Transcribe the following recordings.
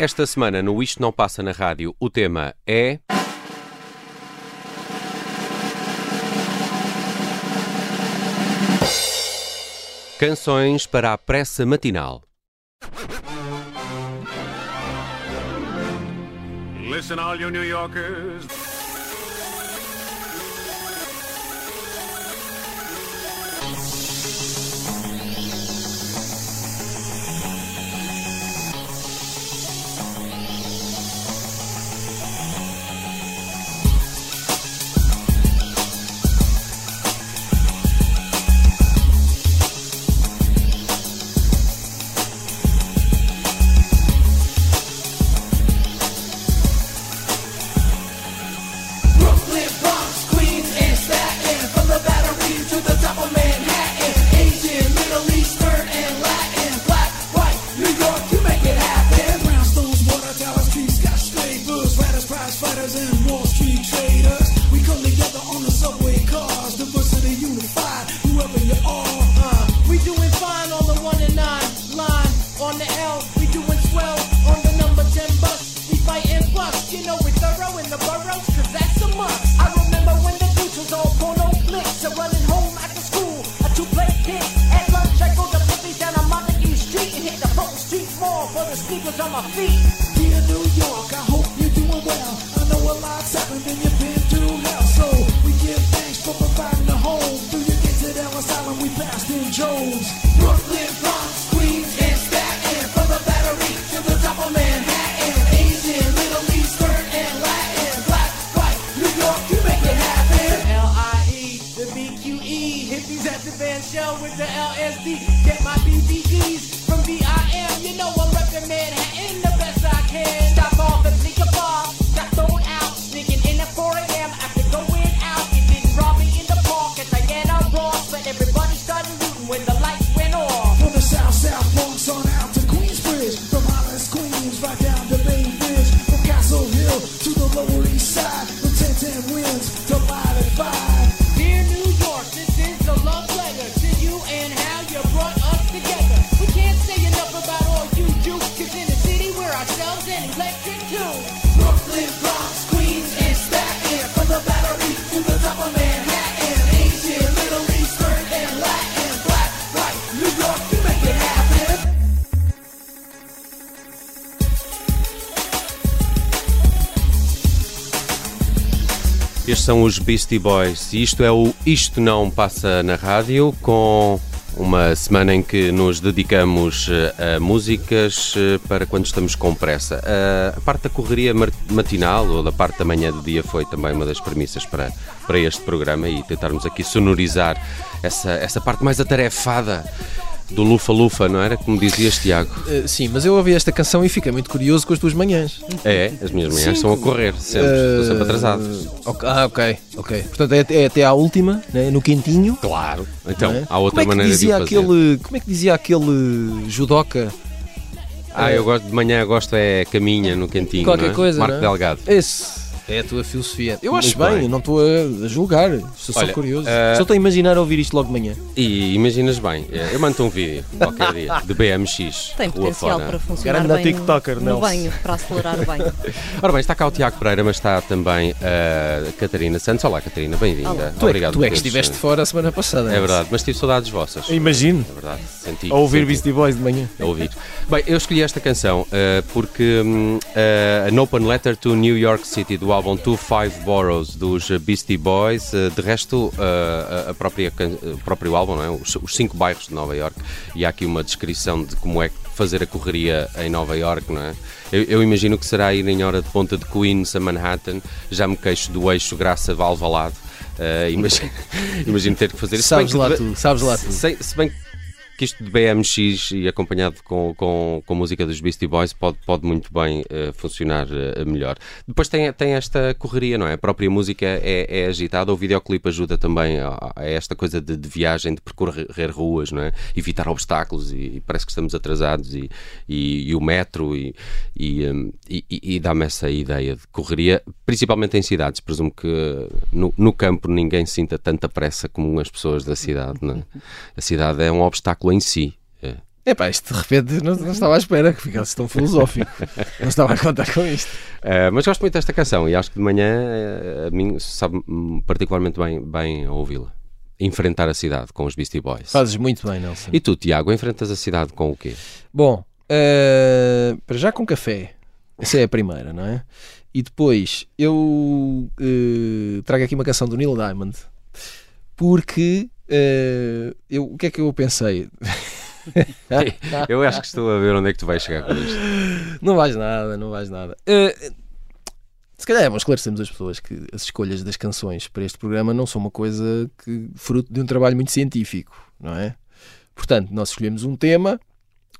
Esta semana no Isto Não Passa na Rádio, o tema é. Canções para a pressa matinal. Listen, all you New Yorkers. São os Beastie Boys e isto é o Isto Não Passa na Rádio, com uma semana em que nos dedicamos eh, a músicas eh, para quando estamos com pressa. Eh, A parte da correria matinal ou da parte da manhã do dia foi também uma das premissas para, para este programa e tentarmos aqui sonorizar essa, essa parte mais atarefada do Lufa-Lufa, não era? Como dizias, Tiago. Uh, sim, mas eu ouvi esta canção e fiquei muito curioso com as tuas manhãs. É, as minhas manhãs são a correr, sempre, estou sempre atrasado. Uh, ok- ah, ok, ok. Portanto, é, é até à última, né, no quentinho. Claro. Então, é? há outra como é que maneira dizia de fazer. aquele, Como é que dizia aquele judoca? Ah, eu gosto de manhã, gosto é caminha no cantinho. Qualquer é? coisa, Marco é? Delgado. Esse é a tua filosofia. Eu acho bem, bem. não estou a, julgar. Estou Olha, só curioso. uh, Só estou a imaginar ouvir isto logo de manhã. E imaginas bem, eh, eu mando um vídeo qualquer dia de BMX. Tem potencial fora. para funcionar Grande bem TikToker, no Nelson. banho, para acelerar o banho. Ora bem, está cá o Tiago Pereira, mas está também a Catarina Santos. Olá, Catarina, bem-vinda. É, Obrigado tu é que teres- estiveste fora a semana passada. É verdade, mas tive saudades vossas. Imagino. É verdade, senti. A ouvir senti. Beastie Boys de manhã. a ouvir. Bem, eu escolhi esta canção eh, porque eh, An Open Letter to New York City, do álbum Two Five Boroughs, dos Beastie Boys. eh, de resto, eh, a- própria, can- o próprio álbum, não é? os, cinco bairros de Nova York, e há aqui uma descrição de como é fazer a correria em Nova York, não é? Eu, eu imagino que será ir em hora de ponta de Queens a Manhattan, já me queixo do eixo Graça de Alvalade. Eh, imagino, imagino ter que fazer isso. Sabes que lá deve- tu, sabes lá tu. se, se bem que que isto de BMX e acompanhado com, com, com música dos Beastie Boys pode, pode muito bem eh, funcionar eh, melhor. Depois tem, tem esta correria, não é? A própria música é, é agitada, o videoclipe ajuda também a, a esta coisa de, de viagem, de percorrer ruas, não é? Evitar obstáculos e, e parece que estamos atrasados e, e, e o metro e, e- e dá-me essa ideia de correria, principalmente em cidades. Presumo que no, no campo ninguém sinta tanta pressa como as pessoas da cidade, não é? A cidade é um obstáculo em si. É. Epá, isto de repente não, não estava à espera que ficasse tão filosófico. Não estava a contar com isto. Uh, mas gosto muito desta canção e acho que de manhã uh, a mim sabe particularmente bem, bem ouvi-la. Enfrentar a cidade com os Beastie Boys. Fazes muito bem, Nelson. E tu, Tiago, enfrentas a cidade com o quê? Bom, eh, para já com café. Essa é a primeira, não é? E depois eu eh, trago aqui uma canção do Neil Diamond porque eh, eu, o que é que eu pensei? Eu acho que estou a ver onde é que tu vais chegar com isto. Não vais nada, não vais nada. Eh, se calhar é bom esclarecermos as pessoas que as escolhas das canções para este programa não são uma coisa que fruto de um trabalho muito científico, não é? Portanto, nós escolhemos um tema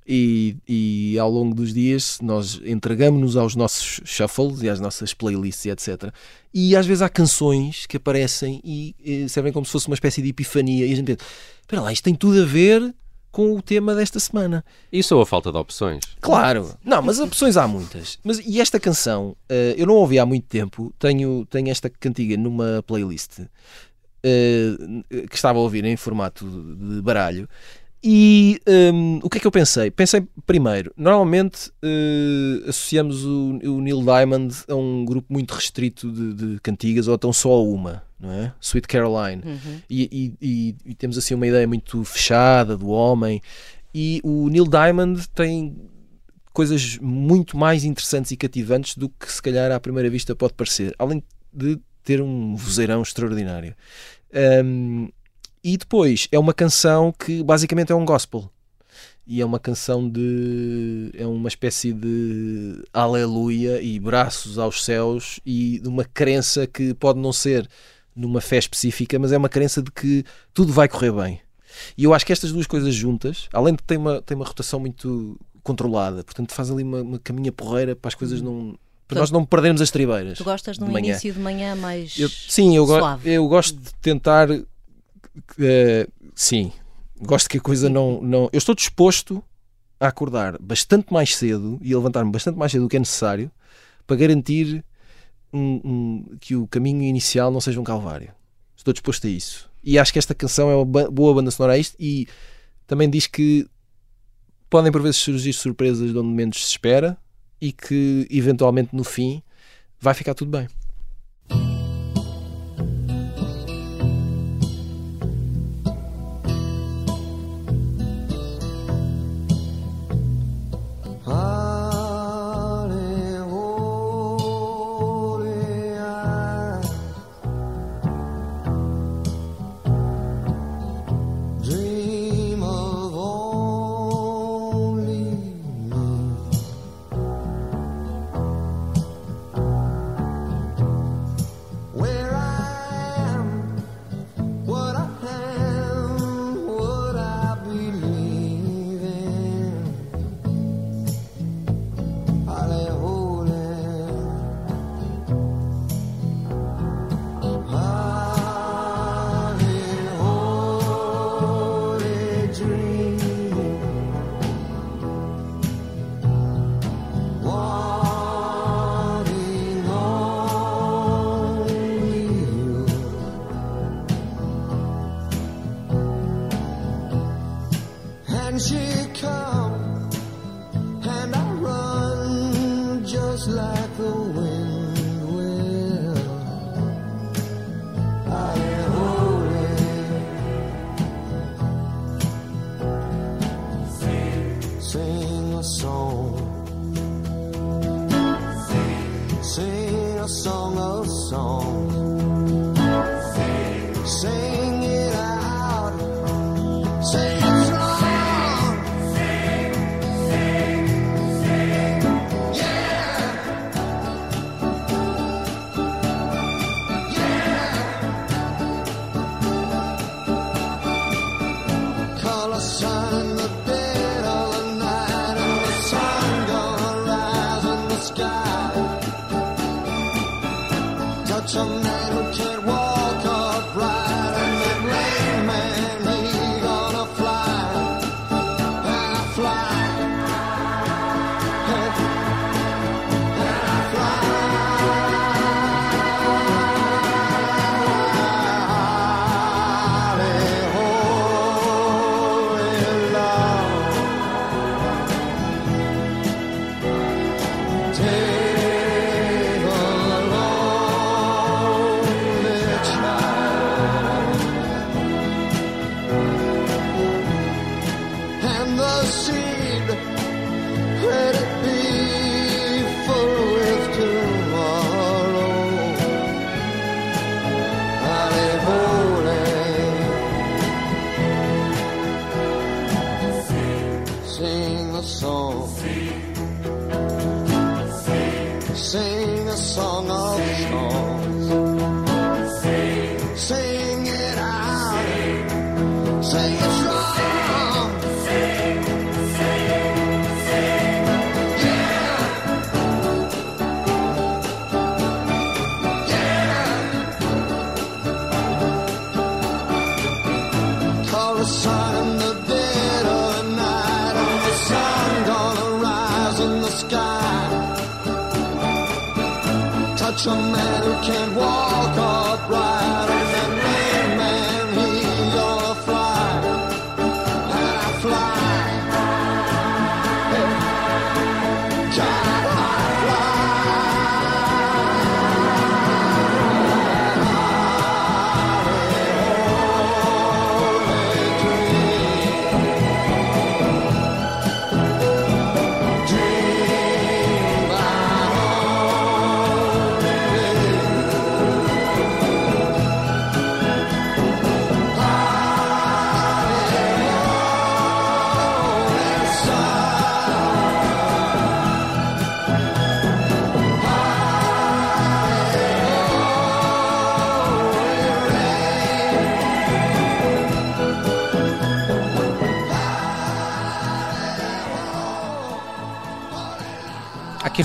e, e ao longo dos dias nós entregamos-nos aos nossos shuffles e às nossas playlists e etc. E às vezes há canções que aparecem e, eh, servem como se fosse uma espécie de epifania e a gente pensa, espera lá, isto tem tudo a ver com o tema desta semana. Isso ou a falta de opções? Claro, não, mas opções há muitas. Mas, e esta canção, eh, eu não ouvi há muito tempo, tenho, tenho esta cantiga numa playlist eh, que estava a ouvir em formato de baralho. E hum, o que é que eu pensei? Pensei primeiro, normalmente eh, associamos o, o Neil Diamond a um grupo muito restrito de, de cantigas ou então só a uma, não é? Sweet Caroline. E, e- e- e temos assim uma ideia muito fechada do homem. E o Neil Diamond tem coisas muito mais interessantes e cativantes do que se calhar à primeira vista pode parecer, além de ter um vozeirão extraordinário. Hum, e depois é uma canção que basicamente é um gospel. E é uma canção de. é uma espécie de aleluia e braços aos céus e de uma crença que pode não ser numa fé específica, mas é uma crença de que tudo vai correr bem. E eu acho que estas duas coisas juntas, além de ter uma, tem uma rotação muito controlada, portanto faz ali uma, uma caminha porreira para as coisas não. para nós não perdermos as tribeiras. Tu gostas de um de manhã. início de manhã mais Eu- sim, eu, go- suave. eu gosto de tentar. Eh, sim, gosto que a coisa não, não. Eu estou disposto a acordar bastante mais cedo e a levantar-me bastante mais cedo do que é necessário para garantir um- um- que o caminho inicial não seja um calvário. Estou disposto a isso. E acho que esta canção é uma boa banda sonora a isto e também diz que podem por vezes surgir surpresas de onde menos se espera e que eventualmente no fim vai ficar tudo bem. Sing it out. Sing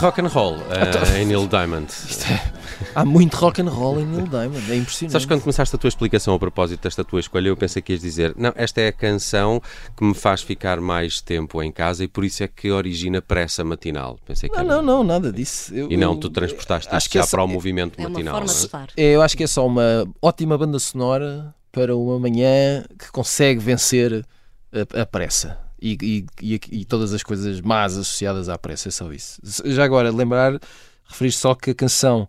rock and roll eh, em Neil Diamond. Há muito rock and roll em Neil Diamond, é impressionante. Sabes quando começaste a tua explicação a propósito desta tua escolha, eu pensei que ias dizer, não, esta é a canção que me faz ficar mais tempo em casa e por isso é que origina pressa matinal. Pensei que Não, era- não, não, nada disso. Eu- E não, eu- tu transportaste acho isto que já essa- para o movimento É uma matinal. forma de é? Eu acho que é só uma ótima banda sonora para uma manhã que consegue vencer a, a pressa e, e- e- todas as coisas más associadas à pressa. É só isso. Já agora, lembrar, referir só que a canção,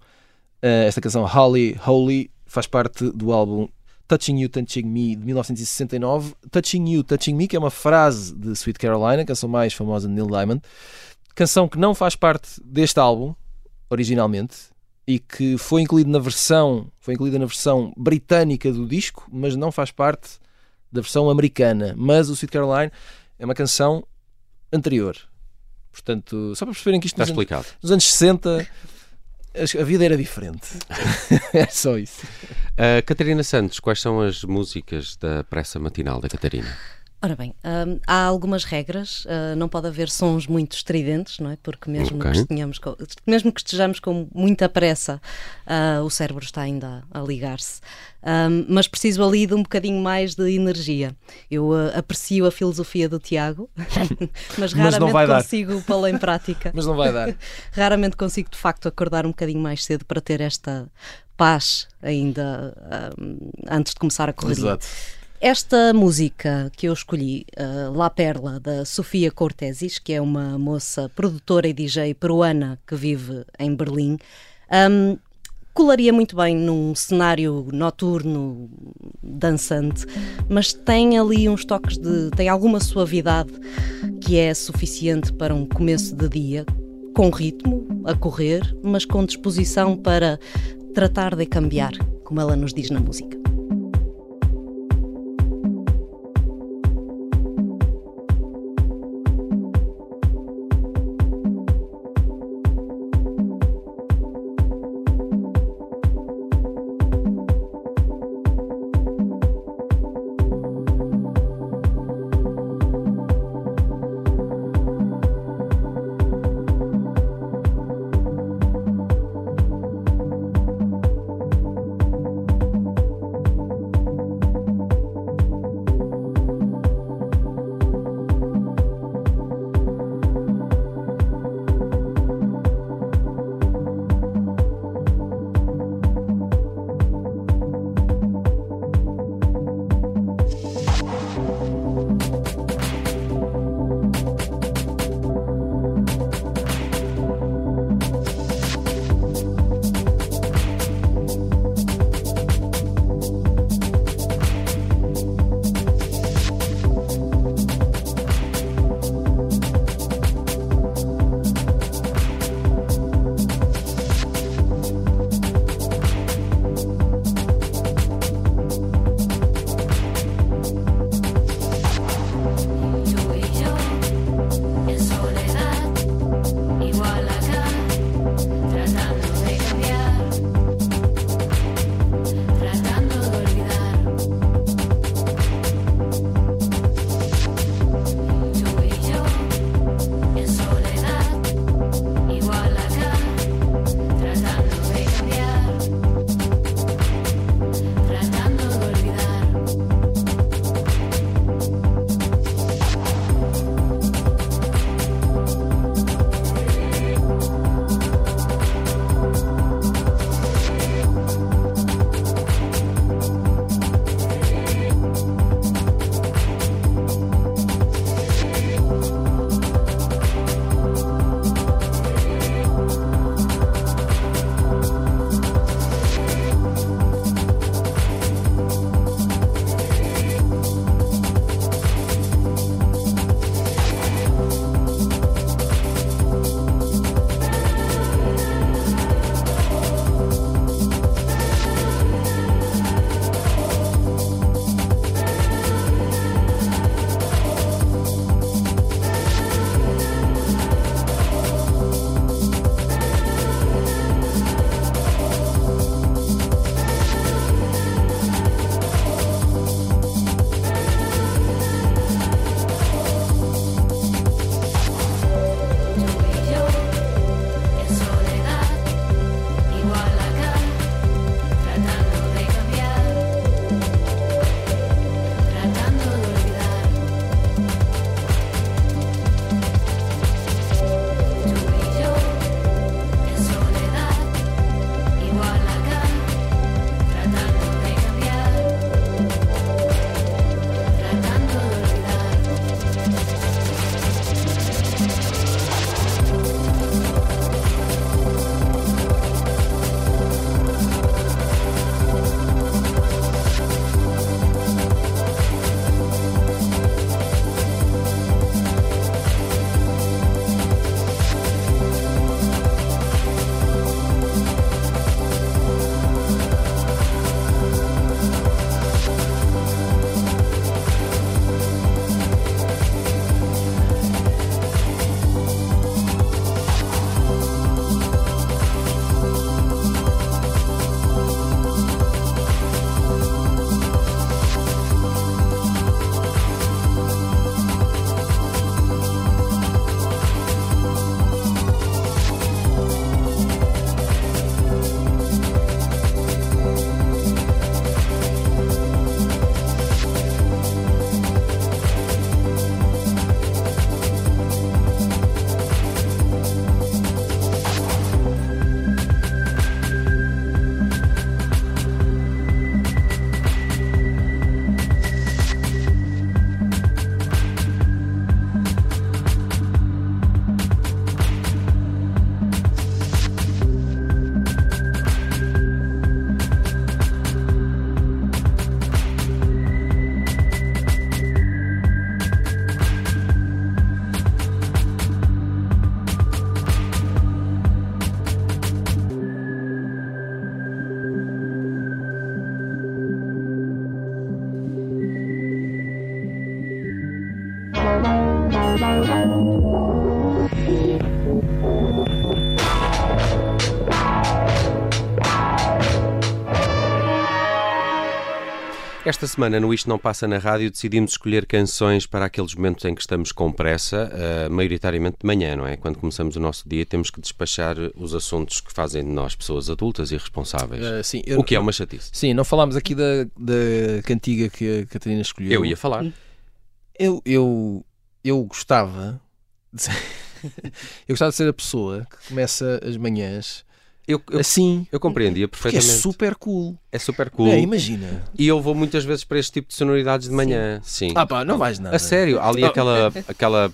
eh, esta canção Holly Holy, faz parte do álbum Touching You, Touching Me de 1969. Touching You, Touching Me, que é uma frase de Sweet Caroline, a canção mais famosa de Neil Diamond. Canção que não faz parte deste álbum, originalmente, e que foi incluído na versão, foi incluída na versão britânica do disco, mas não faz parte da versão americana. Mas o Sweet Caroline é uma canção anterior. Portanto, só para perceberem que isto Está nos, anos- explicado. nos anos 60 as- a vida era diferente. é só isso. Uh, Catarina Santos, quais são as músicas da pressa matinal da Catarina? Ora bem, hum, há algumas regras, ah, não pode haver sons muito estridentes, não é? Porque mesmo, Ok. que, estejamos com, mesmo que estejamos com muita pressa, ah, o cérebro está ainda a ligar-se. Hum, mas preciso ali de um bocadinho mais de energia. Eu ah, aprecio a filosofia do Tiago, mas Mas não raramente vai dar. consigo pô-la em prática. Mas não vai dar. Raramente consigo de facto acordar um bocadinho mais cedo para ter esta paz ainda hum, antes de começar a correr. Exato. Esta música que eu escolhi, uh, La Perla, da Sofia Cortesis, que é uma moça produtora e DJ peruana que vive em Berlim, um, colaria muito bem num cenário noturno, dançante, mas tem ali uns toques de. tem alguma suavidade que é suficiente para um começo de dia, com ritmo, a correr, mas com disposição para tratar de cambiar, como ela nos diz na música. Esta semana no Isto Não Passa na Rádio decidimos escolher canções para aqueles momentos em que estamos com pressa, eh, maioritariamente de manhã, não é? Quando começamos o nosso dia temos que despachar os assuntos que fazem de nós pessoas adultas e responsáveis. Ah, sim, eu- o que é uma chatice. Sim, não falámos aqui da, da cantiga que a Catarina escolheu. Eu ia falar. Eu, eu, eu gostava de ser, eu gostava de ser a pessoa que começa as manhãs Eu, eu, assim, eu compreendia porque é perfeitamente. super cool. É super cool. É, imagina. E eu vou muitas vezes para este tipo de sonoridades de manhã. Sim. Ah pá, não vais nada. A sério, há ali Não. aquela, aquela,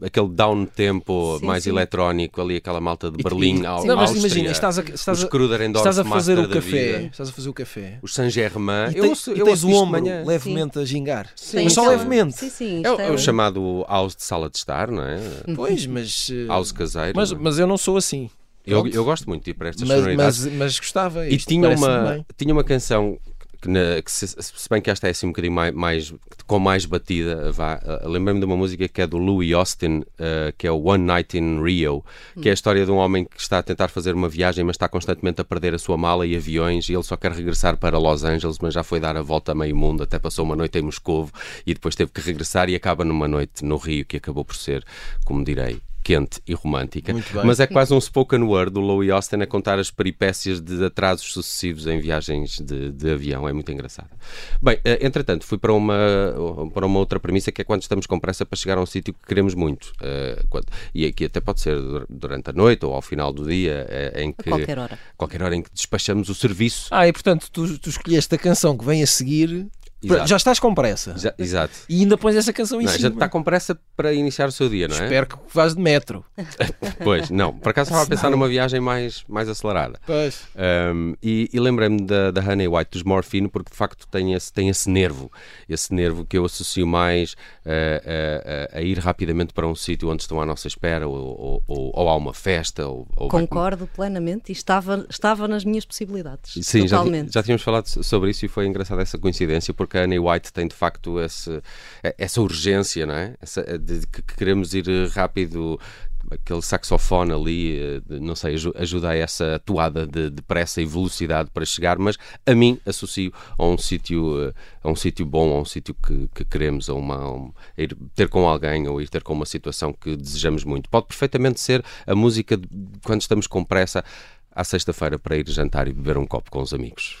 aquele down tempo Sim, mais sim. eletrónico, ali aquela malta de E- Berlim, e- ao, Não, mas Áustria, imagina, estás a, estás os a, estás a fazer o café. vida, Estás a fazer o café. os Saint-Germain. E, Eu, tens, ouço- e eu tens o ombro manhã. levemente a gingar. Tem Mas só aquela- levemente. Sim, sim. É, isto o- é o chamado house de sala de estar, não é? Pois, mas. eh, House caseiro. Mas, é? mas eu não sou assim. Eu, eu gosto muito de ir para estas Mas, sonoridades. mas, mas gostava. E tinha uma, bem. tinha uma canção que, na- que se, se bem que esta é assim um bocadinho mais, mais- com mais batida, vá, uh, lembrei-me de uma música que é do Louis Austin, uh, que é o One Night in Rio, que é a história de um homem que está a tentar fazer uma viagem, mas está constantemente a perder a sua mala e aviões, e ele só quer regressar para Los Angeles, mas já foi dar a volta a meio mundo, até passou uma noite em Moscovo e depois teve que regressar e acaba numa noite no Rio, que acabou por ser, como direi, quente e romântica. Mas é quase um spoken word do Louis Austin a contar as peripécias de atrasos sucessivos em viagens de, de avião. É muito engraçado. Bem, eh, entretanto, fui para uma, para uma outra premissa que é quando estamos com pressa para chegar a um sítio que queremos muito. Eh, quando- e aqui até pode ser dur- durante a noite ou ao final do dia, eh, em que. qualquer hora. qualquer hora em que despachamos o serviço. Ah, e portanto, tu, tu escolheste a canção que vem a seguir. Exato. Já estás com pressa. Já- exato. E ainda pões essa canção em Não, cima. gente está com pressa para iniciar o seu dia, não é? Espero que vás de metro. Pois, não. Por acaso estava a pensar numa viagem mais, mais acelerada. Pois. Um, e e lembrei-me da, da Honey White dos Morphine porque de facto tem esse, tem esse nervo, esse nervo que eu associo mais a, a- a ir rapidamente para um sítio onde estão à nossa espera ou, ou, ou- ou há uma festa. Ou, ou vai- Concordo plenamente e estava, estava nas minhas possibilidades. Sim, já, totalmente. já tínhamos falado so- sobre isso e foi engraçada essa coincidência porque a Annie White tem de facto esse, essa urgência, não é? Essa, de que que queremos ir rápido, aquele saxofone ali, não sei, aju- ajuda a essa toada de, de pressa e velocidade para chegar, mas a mim associo a um sítio a um sítio bom, a um sítio que, que queremos, a uma, um- a ir ter com alguém ou ir ter com uma situação que desejamos muito. Pode perfeitamente ser a música de- quando estamos com pressa à sexta-feira para ir jantar e beber um copo com os amigos.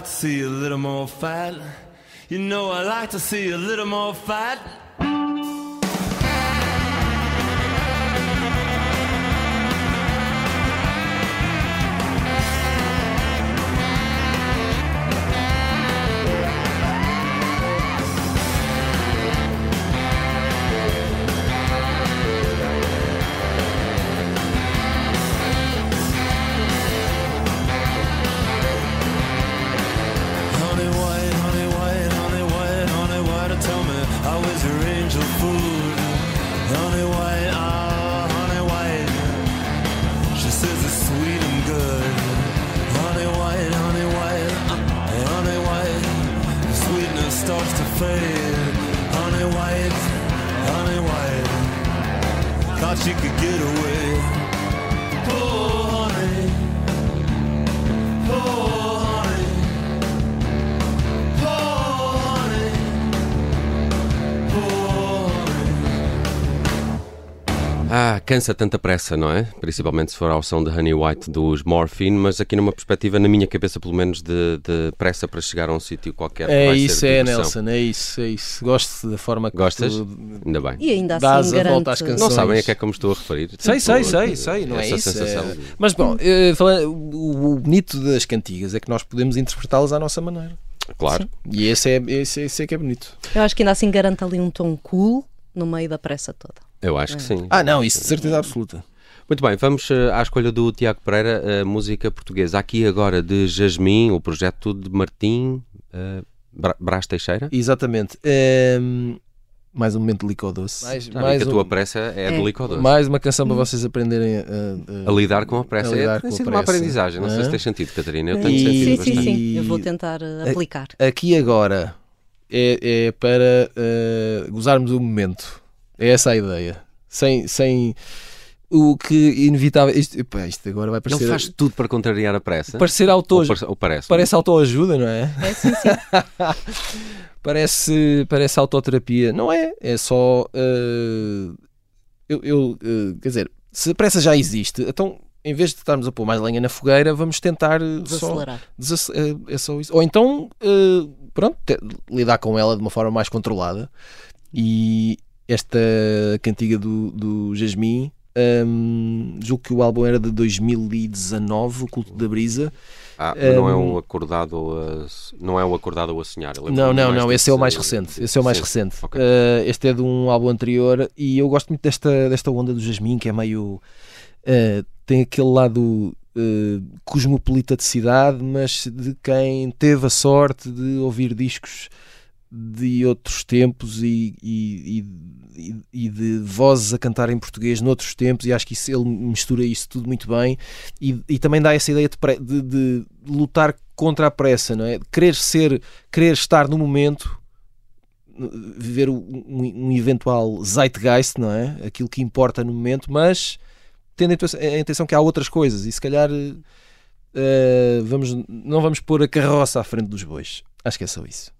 Like to see a little more fat. You know, I like to see a little more fat. Cansa tanta pressa, não é? Principalmente se for ao som de Honey White dos Morphine, mas aqui numa perspectiva, na minha cabeça pelo menos, de, de pressa para chegar a um sítio qualquer. que É vai isso, ser é. Nelson, é isso, é isso. Gosto da forma que Gostas? tu Ainda bem. E ainda Dás assim a volta às garante. canções. Não sabem a que é que eu me estou a referir. Sei, sei, Tipo, sei, sei, não é essa isso. sensação é- Mas bom, eh, falando- o, bonito das cantigas é que nós podemos interpretá-las à nossa maneira. Claro. E esse é, esse, esse é que é bonito. Eu acho que ainda assim garante ali um tom cool no meio da pressa toda. Eu acho que sim. Ah, não, isso de certeza absoluta. Muito bem, vamos eh, à escolha do Tiago Pereira, a música portuguesa. Aqui agora de Jasmim, o projeto de Martim eh, Bra Brás Teixeira. Exatamente. Ehm, mais um momento de licor doce. Mais, vi mais, a um- tua pressa é, É. de licor mais uma canção para vocês aprenderem a, A lidar com a pressa. A lidar é, tem com a sido uma aprendizagem. Não sei não é? se tem sentido, Catarina. Eu Eh, tenho E- sentido sim, bastante. sim, sim. Eu vou tentar uh, aplicar. Aqui agora é, é para eh, gozarmos o momento. É essa a ideia. Sem, sem o que inevitável. Isto, epá, isto agora vai Ele parecer, faz tudo para contrariar a pressa. parecer Ou, auto, parece- ou parece. parece autoajuda, não é? É sim, sim. Parece, parece autoterapia. Não é, é só. eh, eu, eu, eh, quer dizer, se a pressa já existe, então em vez de estarmos a pôr mais lenha na fogueira, vamos tentar eh, só. Desacelerar. desace- eh, é só isso. Ou então, eh, pronto, te- lidar com ela de uma forma mais controlada. E esta cantiga do, do Jasmim, hum, julgo que o álbum era de 2019, O Culto da Brisa. Ah, mas não é Um, um acordado a, não é o acordado ou a sonhar. Não, não, não, esse é o mais recente. Esse é o mais recente. ok. Eh, este é de um álbum anterior e eu gosto muito desta, desta onda do Jasmim, que é meio. eh, tem aquele lado eh, cosmopolita de cidade, mas de quem teve a sorte de ouvir discos de outros tempos e, e, e, e de vozes a cantar em português noutros tempos, e acho que isso, ele mistura isso tudo muito bem e, também dá essa ideia de, de- de lutar contra a pressa, não é? Querer ser, querer estar no momento, viver um, um- eventual zeitgeist, não é? Aquilo que importa no momento, mas tendo a intenção que há outras coisas e se calhar eh, vamos, não vamos pôr a carroça à frente dos bois. Acho que é só isso.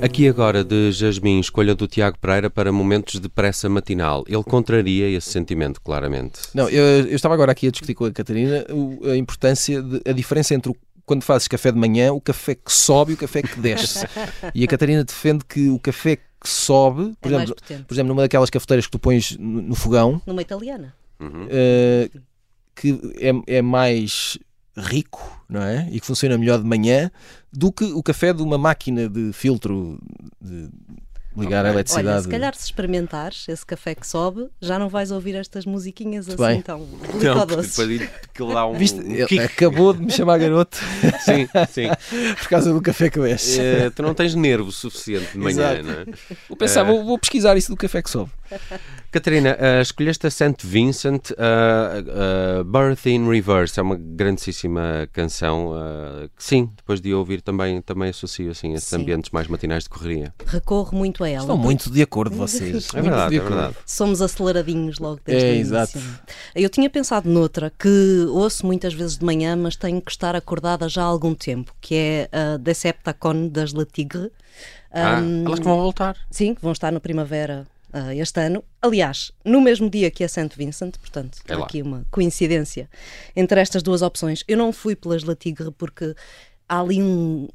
Aqui agora de Jasmim, escolha do Tiago Pereira para momentos de pressa matinal. Ele contraria esse sentimento, claramente. Não, eu, eu estava agora aqui a discutir com a Catarina a importância, de, a diferença entre o, quando fazes café de manhã, o café que sobe e o café que desce. e a Catarina defende que o café que sobe, por, É exemplo, por exemplo, numa daquelas cafeteiras que tu pões no, no fogão, Numa italiana. eh, que é, é mais rico, não é? E que funciona melhor de manhã do que o café de uma máquina de filtro de ligar a eletricidade. Olha, se calhar se experimentares esse café que sobe, já não vais ouvir estas musiquinhas assim bem. tão dá um Viste? um Ele acabou de me chamar garoto Sim, sim. por causa do café que desce. Eh, tu não tens nervo suficiente de manhã, Exato. não é? Vou pensar, vou, vou pesquisar isso do café que sobe. Catarina, eh, escolheste a St. Vincent, eh, eh, Birth in Reverse, é uma grandíssima canção eh, que sim, depois de ouvir também, também associo assim, a esses Sim. ambientes mais matinais de correria. Recorro muito a ela. Estão muito de acordo vocês. É verdade, de é verdade. Somos aceleradinhos logo desde É, o início. exato. Eu tinha pensado noutra que ouço muitas vezes de manhã, mas tenho que estar acordada já há algum tempo, que é a Decepticon das Le Tigre. Ah, Ahm, elas que vão voltar. Sim, que vão estar no Primavera ah, este ano. Aliás, no mesmo dia que a St. Vincent, portanto, É aqui uma coincidência entre estas duas opções. Eu não fui pelas La Tigre porque há ali um-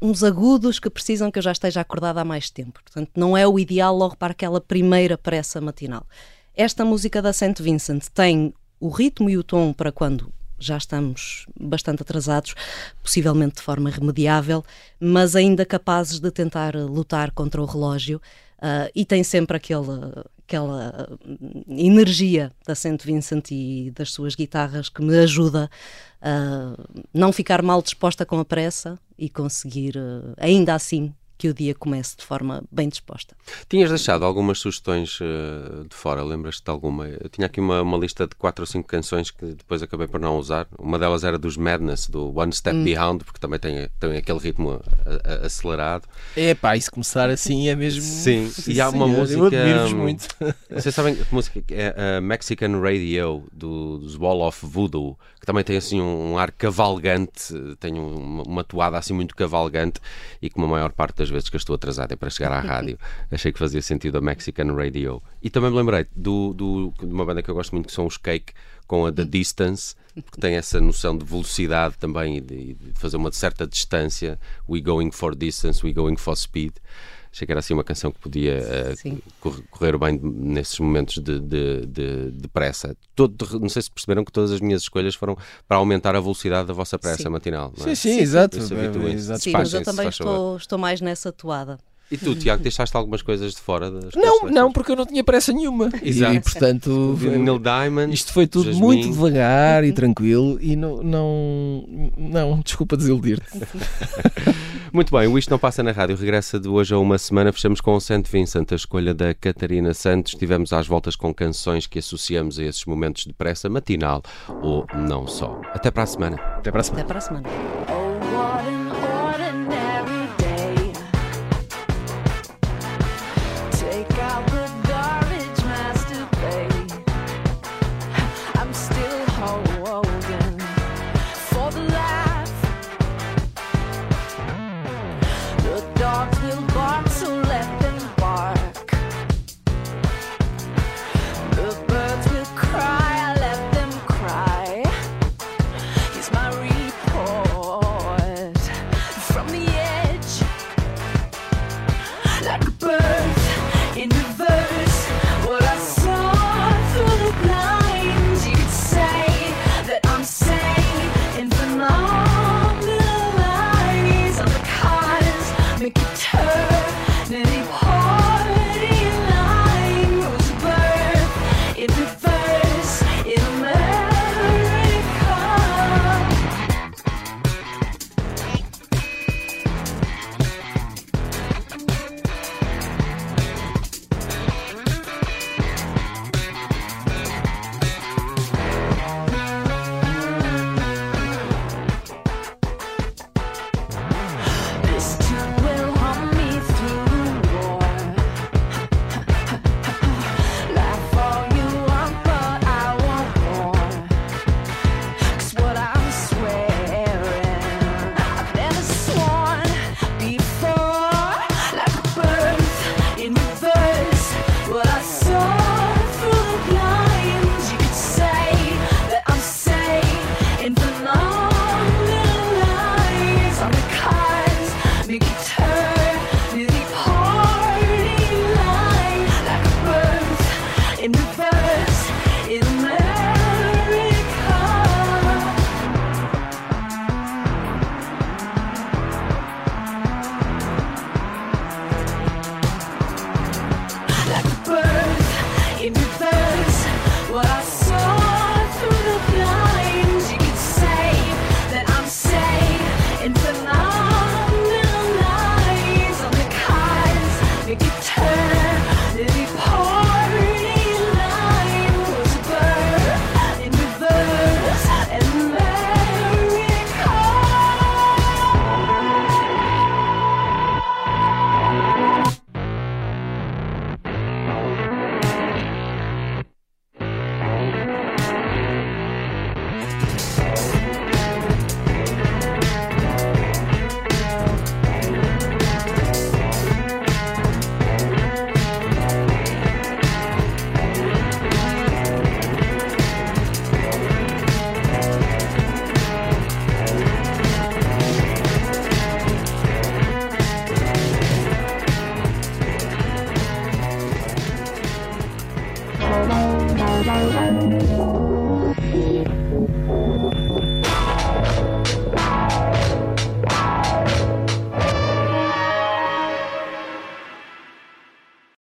uns agudos que precisam que eu já esteja acordada há mais tempo. Portanto, não é o ideal logo para aquela primeira pressa matinal. Esta música da St. Vincent tem o ritmo e o tom para quando já estamos bastante atrasados, possivelmente de forma irremediável, mas ainda capazes de tentar lutar contra o relógio. ah, e tem sempre aquela, aquela energia da St. Vincent e das suas guitarras que me ajuda a não ficar mal disposta com a pressa e conseguir, eh, ainda assim, que o dia comece de forma bem disposta. Tinhas deixado algumas sugestões eh, de fora, lembras-te de alguma? Eu tinha aqui uma, uma lista de quatro ou cinco canções que depois acabei por não usar. Uma delas era dos Madness, do One Step Hum. Behind, porque também tem, tem aquele ritmo a- a- acelerado. É pá, e se começar assim é mesmo. Sim, e há uma música, Eu admiro-vos hum, muito. Vocês sabem que música que é a Mexican Radio do, dos Wall of Voodoo, que também tem assim um, ar cavalgante, tem um- uma, uma toada assim muito cavalgante e que uma maior parte das vezes que eu estou atrasado é para chegar à rádio, achei que fazia sentido a Mexican Radio. E também me lembrei do, do- de uma banda que eu gosto muito que são os Cake com a The Distance, porque tem essa noção de velocidade também e de, de fazer uma certa distância. We going for distance, we going for speed. Achei que era assim uma canção que podia cor- correr bem nesses momentos de, de, de- de pressa. Todo- não sei se perceberam que todas as minhas escolhas foram para aumentar a velocidade da vossa pressa Sim. matinal. não é? Sim, sim, exato. Exato. Sim, mas eu também estou, estou mais nessa toada. E tu, Tiago, deixaste algumas coisas de fora das Não, não, porque eu não tinha pressa nenhuma. Exato. E, portanto, Neil Diamond, isto foi tudo Jasmine. muito devagar e tranquilo e não, não, não desculpa desiludir-te. Muito bem, o Isto Não Passa na Rádio regressa de hoje a uma semana. Fechamos com o St. Vincent, a escolha da Catarina Santos. Tivemos às voltas com canções que associamos a esses momentos de pressa matinal ou não só. Até para a semana. Até para a semana. Até para a semana.